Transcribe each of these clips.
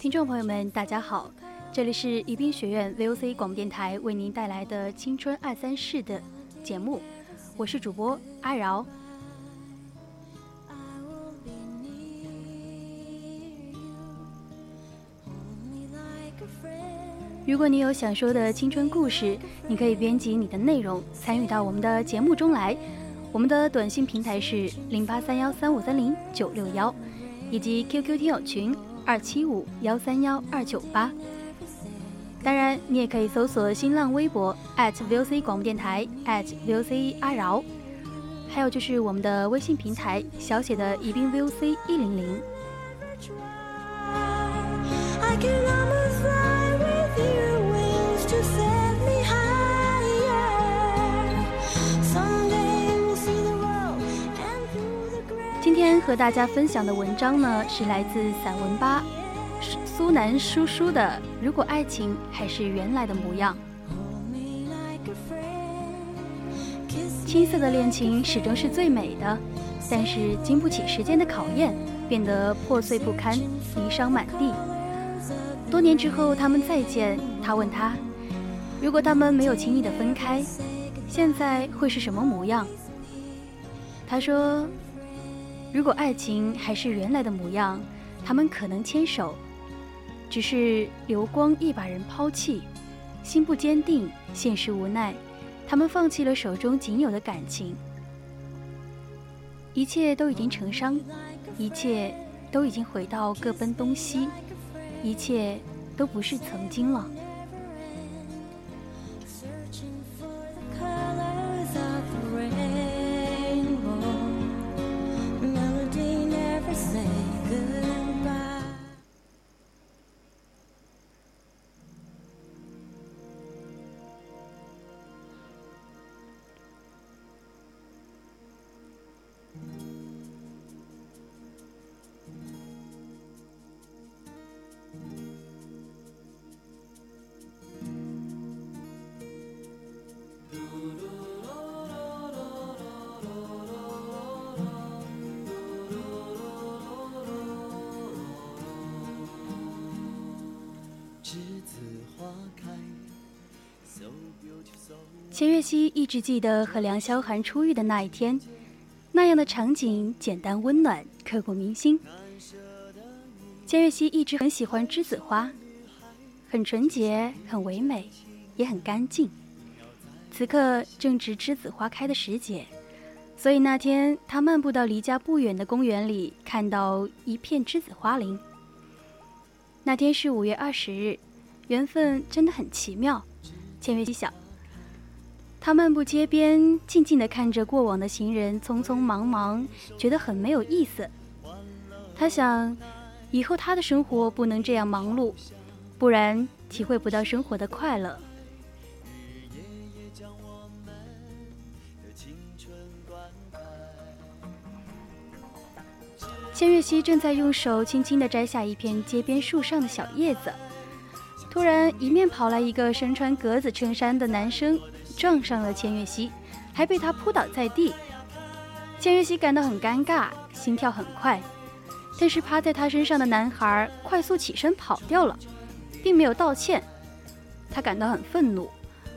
听众朋友们，大家好，这里是宜宾学院 VOC 广播电台为您带来的《青春二三事》的节目，我是主播阿饶。如果你有想说的青春故事，你可以编辑你的内容参与到我们的节目中来。我们的短信平台是零八三幺三五三零九六幺，以及 QQ 听友群二七五幺三幺二九八。当然，你也可以搜索新浪微博 @VOC 广播电台 @VOC 阿饶，还有就是我们的微信平台小写的宜宾 VOC 一零零。和大家分享的文章呢，是来自散文吧苏南叔叔的《如果爱情还是原来的模样》。青涩的恋情始终是最美的，但是经不起时间的考验，变得破碎不堪，离伤满地。多年之后，他们再见，他问他：“如果他们没有轻易的分开，现在会是什么模样？”他说：“如果爱情还是原来的模样，他们可能牵手，只是流光一把人抛弃，心不坚定，现实无奈。”他们放弃了手中仅有的感情，一切都已经成伤，一切都已经回到各奔东西，一切都不是曾经了。钱月熙一直记得和梁霄寒初遇的那一天，那样的场景简单温暖，刻骨铭心。钱月熙一直很喜欢栀子花，很纯洁，很唯美，也很干净。此刻正值栀子花开的时节，所以那天他漫步到离家不远的公园里，看到一片栀子花林。那天是五月二十日，缘分真的很奇妙。钱月熙想。他漫步街边，静静地看着过往的行人匆匆忙忙，觉得很没有意思。他想，以后他的生活不能这样忙碌，不然体会不到生活的快乐。千月熙正在用手轻轻地摘下一片街边树上的小叶子，突然，迎面跑来一个身穿格子衬衫的男生，撞上了千月熙，还被他扑倒在地。千月熙感到很尴尬，心跳很快，但是趴在他身上的男孩快速起身跑掉了，并没有道歉。他感到很愤怒，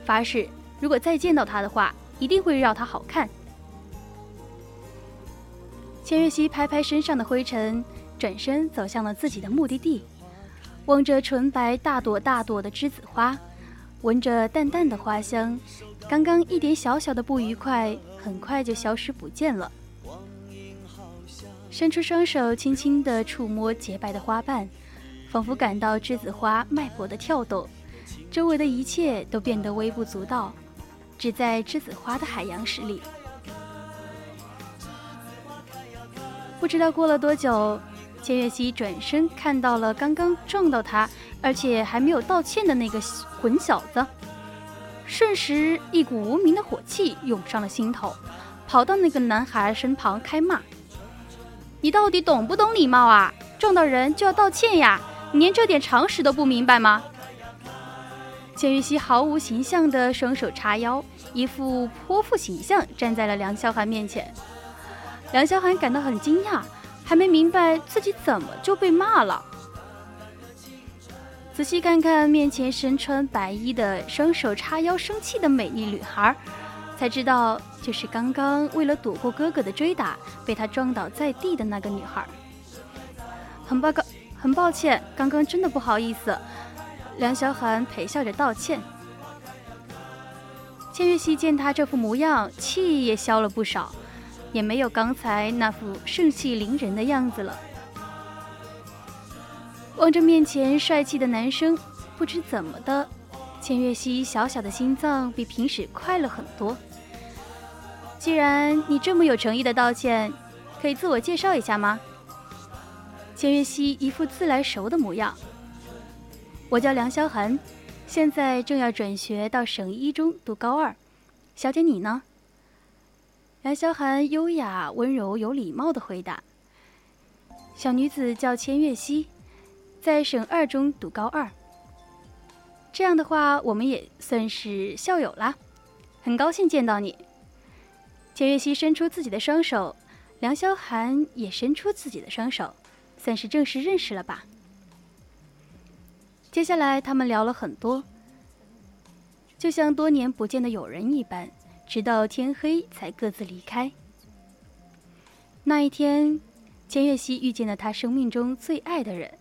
发誓如果再见到他的话，一定会让他好看。千月熙拍拍身上的灰尘，转身走向了自己的目的地，望着纯白大朵大朵的栀子花，闻着淡淡的花香，刚刚一点小小的不愉快，很快就消失不见了。伸出双手，轻轻地触摸洁白的花瓣，仿佛感到栀子花脉搏的跳动，周围的一切都变得微不足道，只在栀子花的海洋实里。不知道过了多久，千月溪转身看到了刚刚撞到他，而且还没有道歉的那个混小子，瞬时一股无名的火气涌上了心头，跑到那个男孩身旁开骂。你到底懂不懂礼貌啊？撞到人就要道歉呀！你连这点常识都不明白吗？钱玉溪毫无形象的双手叉腰，一副泼妇形象站在了梁萧寒面前。梁萧寒感到很惊讶，还没明白自己怎么就被骂了。仔细看看面前身穿白衣的、双手叉腰生气的美丽女孩。才知道，就是刚刚为了躲过哥哥的追打，被他撞倒在地的那个女孩。很抱告，很抱歉，刚刚真的不好意思。梁小寒陪笑着道歉。千月溪见他这副模样，气也消了不少，也没有刚才那副盛气凌人的样子了。望着面前帅气的男生，不知怎么的，千月溪小小的心脏比平时快了很多。既然你这么有诚意的道歉，可以自我介绍一下吗？千月溪一副自来熟的模样。我叫梁萧寒，现在正要转学到省一中读高二。小姐你呢？梁萧寒优雅、温柔、有礼貌的回答。小女子叫千月溪，在省二中读高二。这样的话，我们也算是校友啦。很高兴见到你。钱月溪伸出自己的双手，梁萧寒也伸出自己的双手，算是正式认识了吧。接下来他们聊了很多，就像多年不见的友人一般，直到天黑才各自离开。那一天，钱月溪遇见了他生命中最爱的人。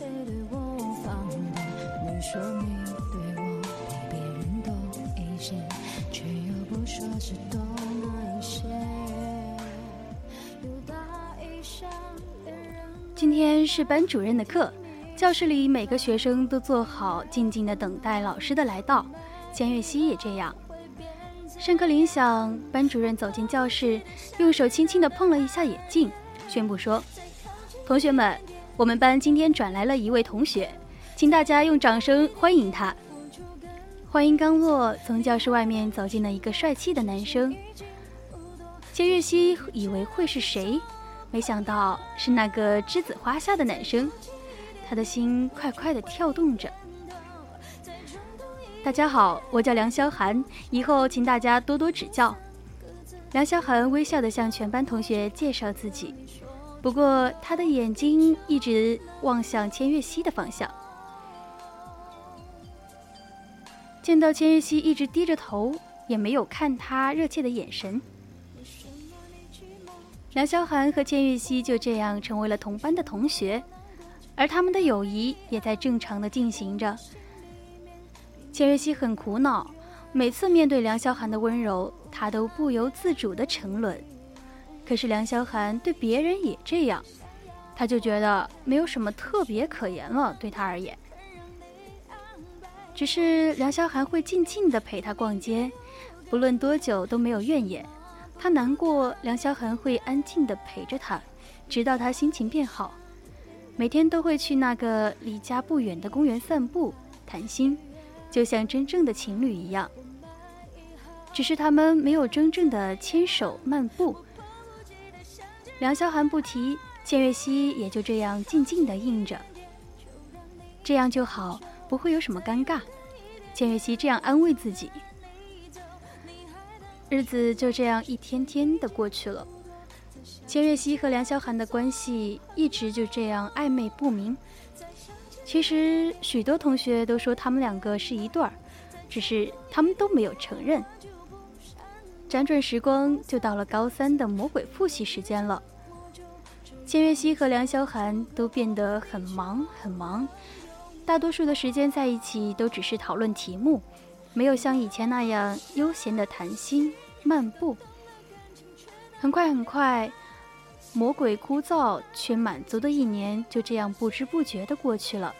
谁对我说你对我比别人多一些，却又不说是多哪一些。今天是班主任的课，教室里每个学生都坐好，静静的等待老师的来到。钱月溪也这样。上课铃响，班主任走进教室，用手轻轻的碰了一下眼镜，宣布说：“同学们，我们班今天转来了一位同学。”请大家用掌声欢迎他。话音刚落，从教室外面走进了一个帅气的男生。千月溪以为会是谁，没想到是那个栀子花下的男生，他的心快快的跳动着。大家好，我叫梁萧寒，以后请大家多多指教。梁萧寒微笑的向全班同学介绍自己，不过他的眼睛一直望向千月溪的方向。见到千月溪一直低着头，也没有看他热切的眼神，梁萧寒和千月溪就这样成为了同班的同学，而他们的友谊也在正常的进行着。千月溪很苦恼，每次面对梁萧寒的温柔，他都不由自主的沉沦。可是梁萧寒对别人也这样，他就觉得没有什么特别可言了，对他而言。只是梁萧寒会静静地陪他逛街，不论多久都没有怨言。他难过，梁萧寒会安静地陪着他，直到他心情变好。每天都会去那个离家不远的公园散步谈心，就像真正的情侣一样。只是他们没有真正的牵手漫步。梁萧寒不提，千月溪也就这样静静的应着。这样就好。不会有什么尴尬，千月溪这样安慰自己。日子就这样一天天的过去了，千月溪和梁萧寒的关系一直就这样暧昧不明。其实许多同学都说他们两个是一对儿，只是他们都没有承认。辗转时光，就到了高三的魔鬼复习时间了。千月熙和梁萧寒都变得很忙很忙，大多数的时间在一起都只是讨论题目，没有像以前那样悠闲的谈心漫步。很快很快，魔鬼枯燥却满足的一年就这样不知不觉的过去了。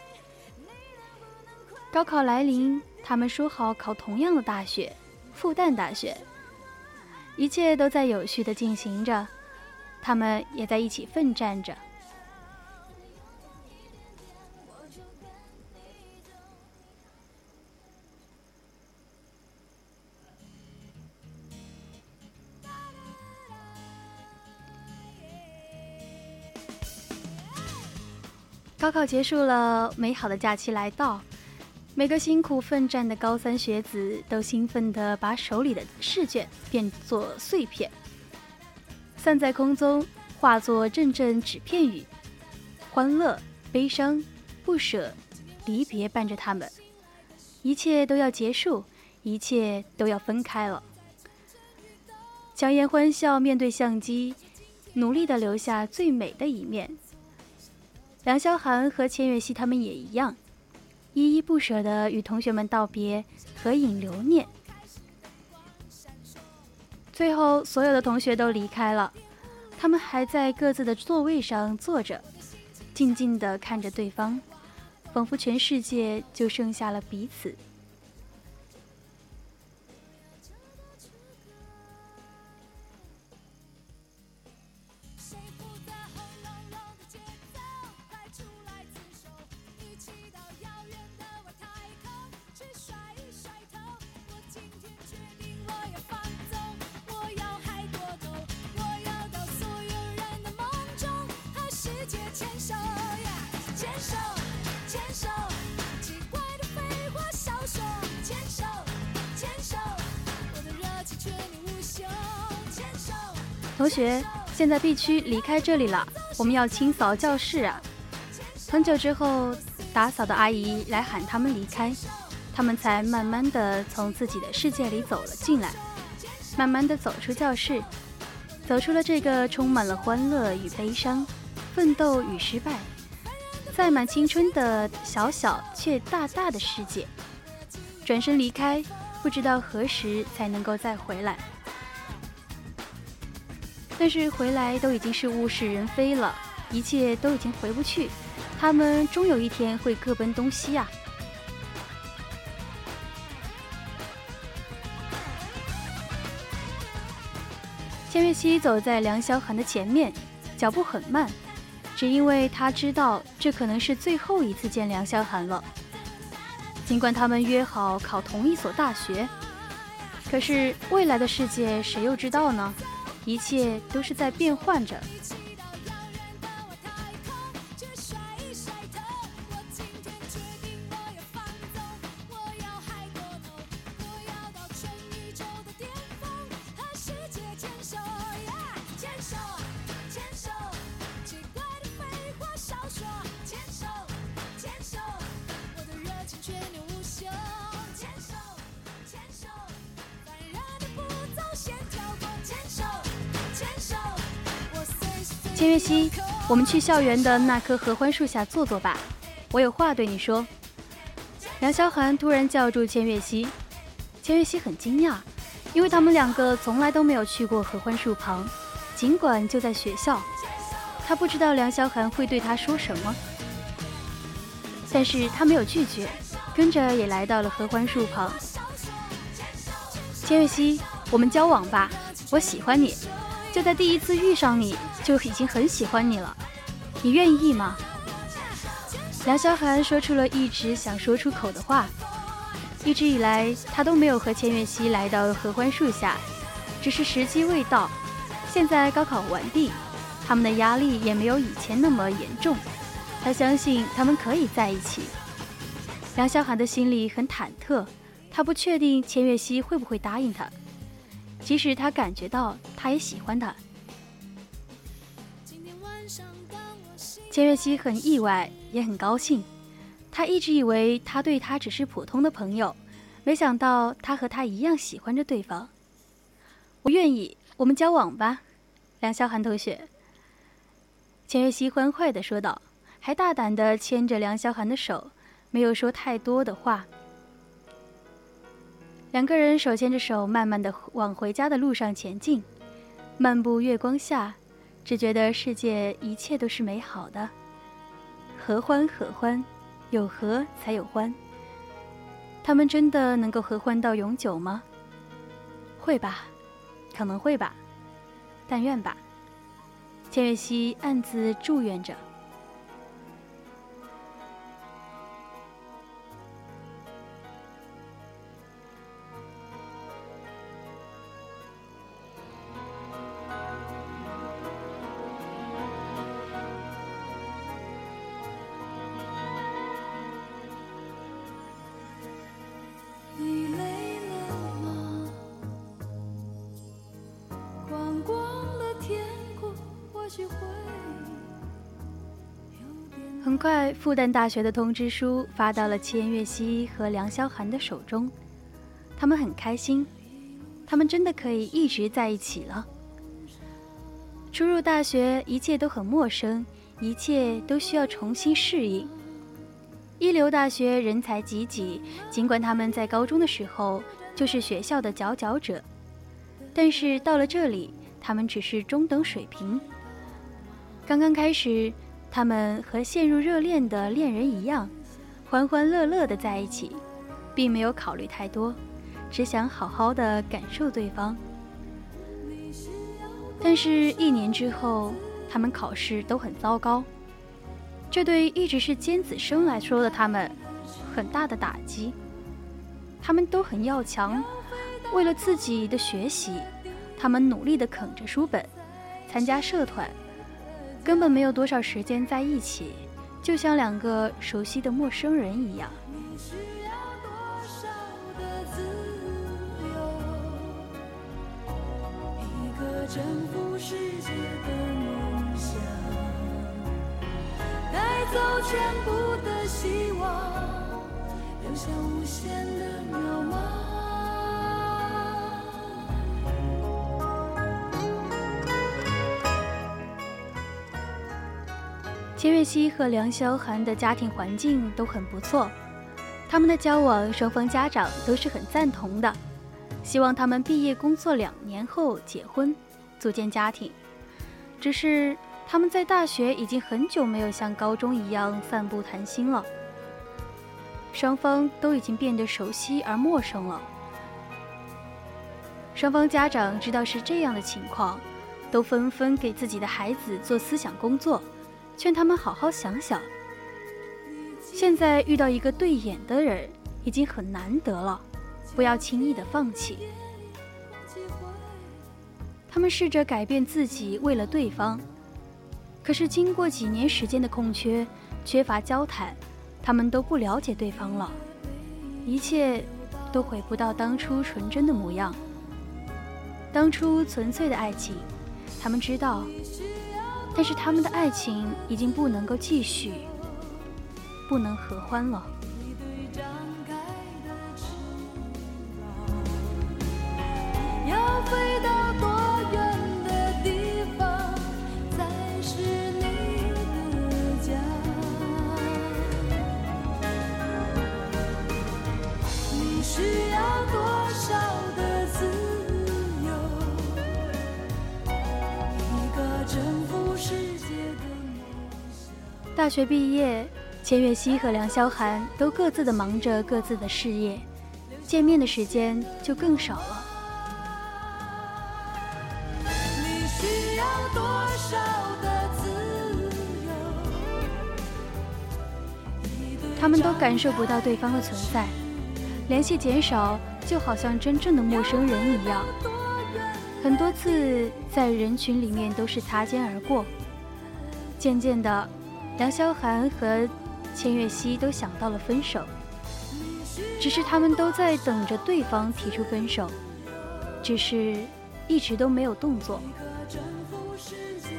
高考来临，他们说好考同样的大学——复旦大学，一切都在有序的进行着。他们也在一起奋战着。高考结束了，美好的假期来到，每个辛苦奋战的高三学子都兴奋地把手里的试卷变作碎片。散在空中，化作阵阵纸片雨，欢乐、悲伤、不舍、离别伴着他们，一切都要结束，一切都要分开了。强颜欢笑，面对相机，努力的留下最美的一面。梁萧寒和千月熙他们也一样，依依不舍的与同学们道别，合影留念。最后，所有的同学都离开了，他们还在各自的座位上坐着，静静地看着对方，仿佛全世界就剩下了彼此。同学，现在必须离开这里了，我们要清扫教室啊！很久之后，打扫的阿姨来喊他们离开，他们才慢慢的从自己的世界里走了进来，慢慢的走出教室，走出了这个充满了欢乐与悲伤、奋斗与失败、载满青春的小小却大大的世界，转身离开，不知道何时才能够再回来。但是回来都已经是物是人非了，一切都已经回不去，他们终有一天会各奔东西啊！千月熙走在梁萧寒的前面，脚步很慢，只因为他知道这可能是最后一次见梁萧寒了。尽管他们约好考同一所大学，可是未来的世界谁又知道呢？一切都是在变换着。千月溪，我们去校园的那棵合欢树下坐坐吧，我有话对你说。梁萧寒突然叫住千月溪，千月溪很惊讶，因为他们两个从来都没有去过合欢树旁，尽管就在学校，他不知道梁萧寒会对他说什么，但是他没有拒绝，跟着也来到了合欢树旁。千月溪，我们交往吧，我喜欢你，就在第一次遇上你。就已经很喜欢你了，你愿意吗？梁萧寒说出了一直想说出口的话。一直以来，他都没有和千月溪来到合欢树下，只是时机未到。现在高考完毕，他们的压力也没有以前那么严重。他相信他们可以在一起。梁萧寒的心里很忐忑，他不确定千月溪会不会答应他，即使他感觉到他也喜欢他。钱月熙很意外，也很高兴。他一直以为他对他只是普通的朋友，没想到他和他一样喜欢着对方。我愿意，我们交往吧，梁萧寒同学。”钱月熙欢快地说道，还大胆地牵着梁萧寒的手，没有说太多的话。两个人手牵着手，慢慢地往回家的路上前进。漫步月光下，只觉得世界一切都是美好的。合欢，合欢，有合才有欢。他们真的能够合欢到永久吗？会吧，可能会吧，但愿吧。千月溪暗自祝愿着。很快，复旦大学的通知书发到了千月溪和梁萧寒的手中，他们很开心，他们真的可以一直在一起了。初入大学，一切都很陌生，一切都需要重新适应。一流大学人才济济，尽管他们在高中的时候就是学校的佼佼者，但是到了这里，他们只是中等水平。刚刚开始。他们和陷入热恋的恋人一样，欢欢乐乐的在一起，并没有考虑太多，只想好好的感受对方。但是，一年之后，他们考试都很糟糕，这对一直是尖子生来说的他们，很大的打击。他们都很要强，为了自己的学习，他们努力的啃着书本，参加社团。根本没有多少时间在一起，就像两个熟悉的陌生人一样。征服世界的梦想，带走全部的希望，留下无限的渺茫。钱月溪和梁萧寒的家庭环境都很不错，他们的交往双方家长都是很赞同的，希望他们毕业工作两年后结婚，组建家庭。只是他们在大学已经很久没有像高中一样散步谈心了，双方都已经变得熟悉而陌生了。双方家长知道是这样的情况，都纷纷给自己的孩子做思想工作。劝他们好好想想。现在遇到一个对眼的人已经很难得了，不要轻易的放弃。他们试着改变自己，为了对方。可是经过几年时间的空缺，缺乏交谈，他们都不了解对方了，一切都回不到当初纯真的模样。当初纯粹的爱情，他们知道。但是他们的爱情已经不能够继续，不能合欢了。大学毕业，钱月熙和梁萧寒都各自的忙着各自的事业，见面的时间就更少了。他们都感受不到对方的存在，联系减少，就好像真正的陌生人一样。很多次在人群里面都是擦肩而过，渐渐的。梁萧寒和千月溪都想到了分手，只是他们都在等着对方提出分手，只是一直都没有动作。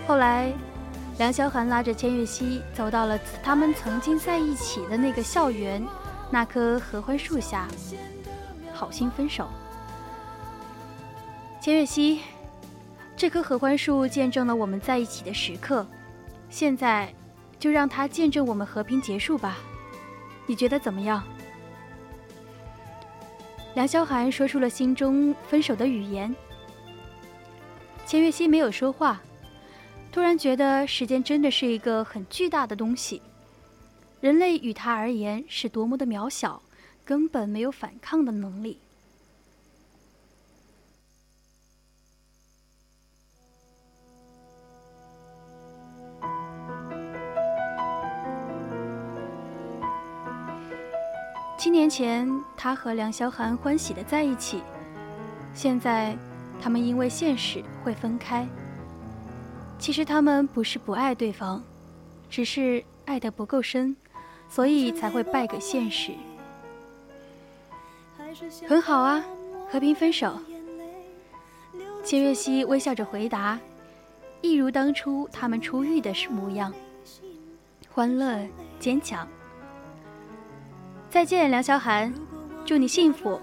后来，梁萧寒拉着千月溪走到了他们曾经在一起的那个校园，那棵合欢树下，好心分手。千月溪，这棵合欢树见证了我们在一起的时刻，现在就让它见证我们和平结束吧。你觉得怎么样？梁萧寒说出了心中分手的语言。钱月溪没有说话，突然觉得时间真的是一个很巨大的东西，人类与它而言是多么的渺小，根本没有反抗的能力。七年前，他和梁萧寒欢喜的在一起，现在，他们因为现实会分开。其实他们不是不爱对方，只是爱得不够深，所以才会败给现实。很好啊，和平分手。千月溪微笑着回答，一如当初他们初遇的模样，欢乐坚强。再见，梁萧寒，祝你幸福。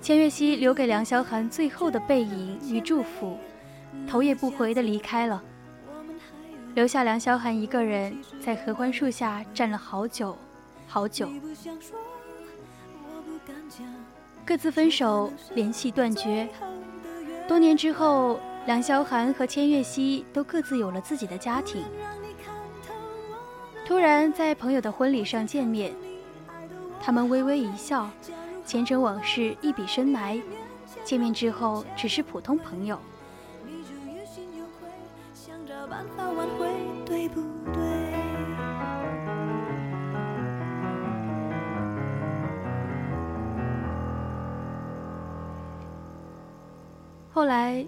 千月溪留给梁萧寒最后的背影与祝福，头也不回的离开了，留下梁萧寒一个人在合欢树下站了好久，好久。各自分手，联系断绝。多年之后，梁萧寒和千月溪都各自有了自己的家庭。突然在朋友的婚礼上见面，他们微微一笑，前尘往事一笔深埋。见面之后只是普通朋友。后来，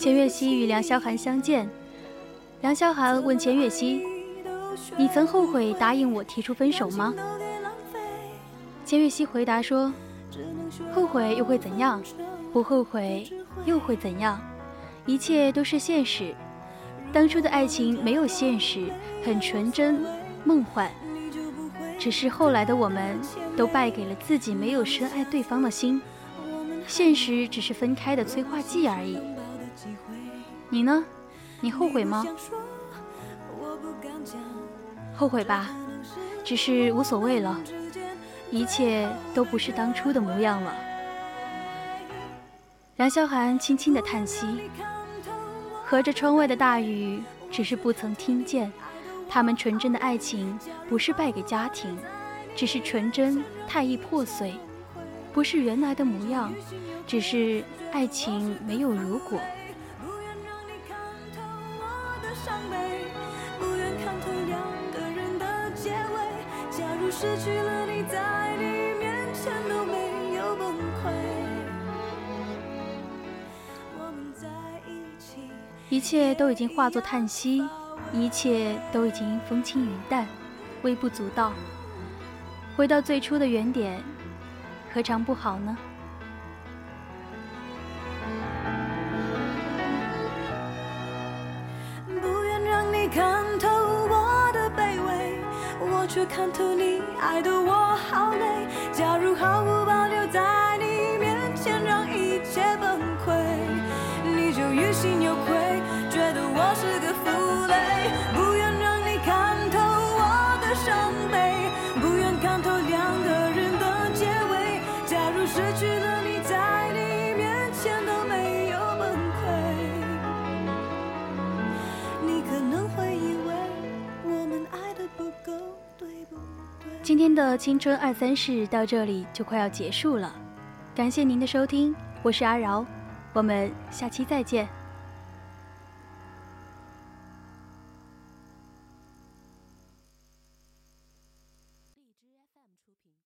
钱月溪与梁萧寒相见，梁萧寒问钱月溪。你曾后悔答应我提出分手吗？钱月溪回答说：“后悔又会怎样？不后悔又会怎样？一切都是现实。当初的爱情没有现实，很纯真、梦幻。只是后来的我们都败给了自己没有深爱对方的心，现实只是分开的催化剂而已。你呢？你后悔吗？”后悔吧，只是无所谓了，一切都不是当初的模样了。梁萧寒轻轻的叹息，隔着窗外的大雨，只是不曾听见。他们纯真的爱情，不是败给家庭，只是纯真太易破碎，不是原来的模样，只是爱情没有如果。失去了你，在你面前都没有崩溃。我们在一起，一切都已经化作叹息，一切都已经风轻云淡，微不足道。回到最初的原点，何尝不好呢？却看透你。爱的我好的青春二三事到这里就快要结束了，感谢您的收听，我是阿饶，我们下期再见。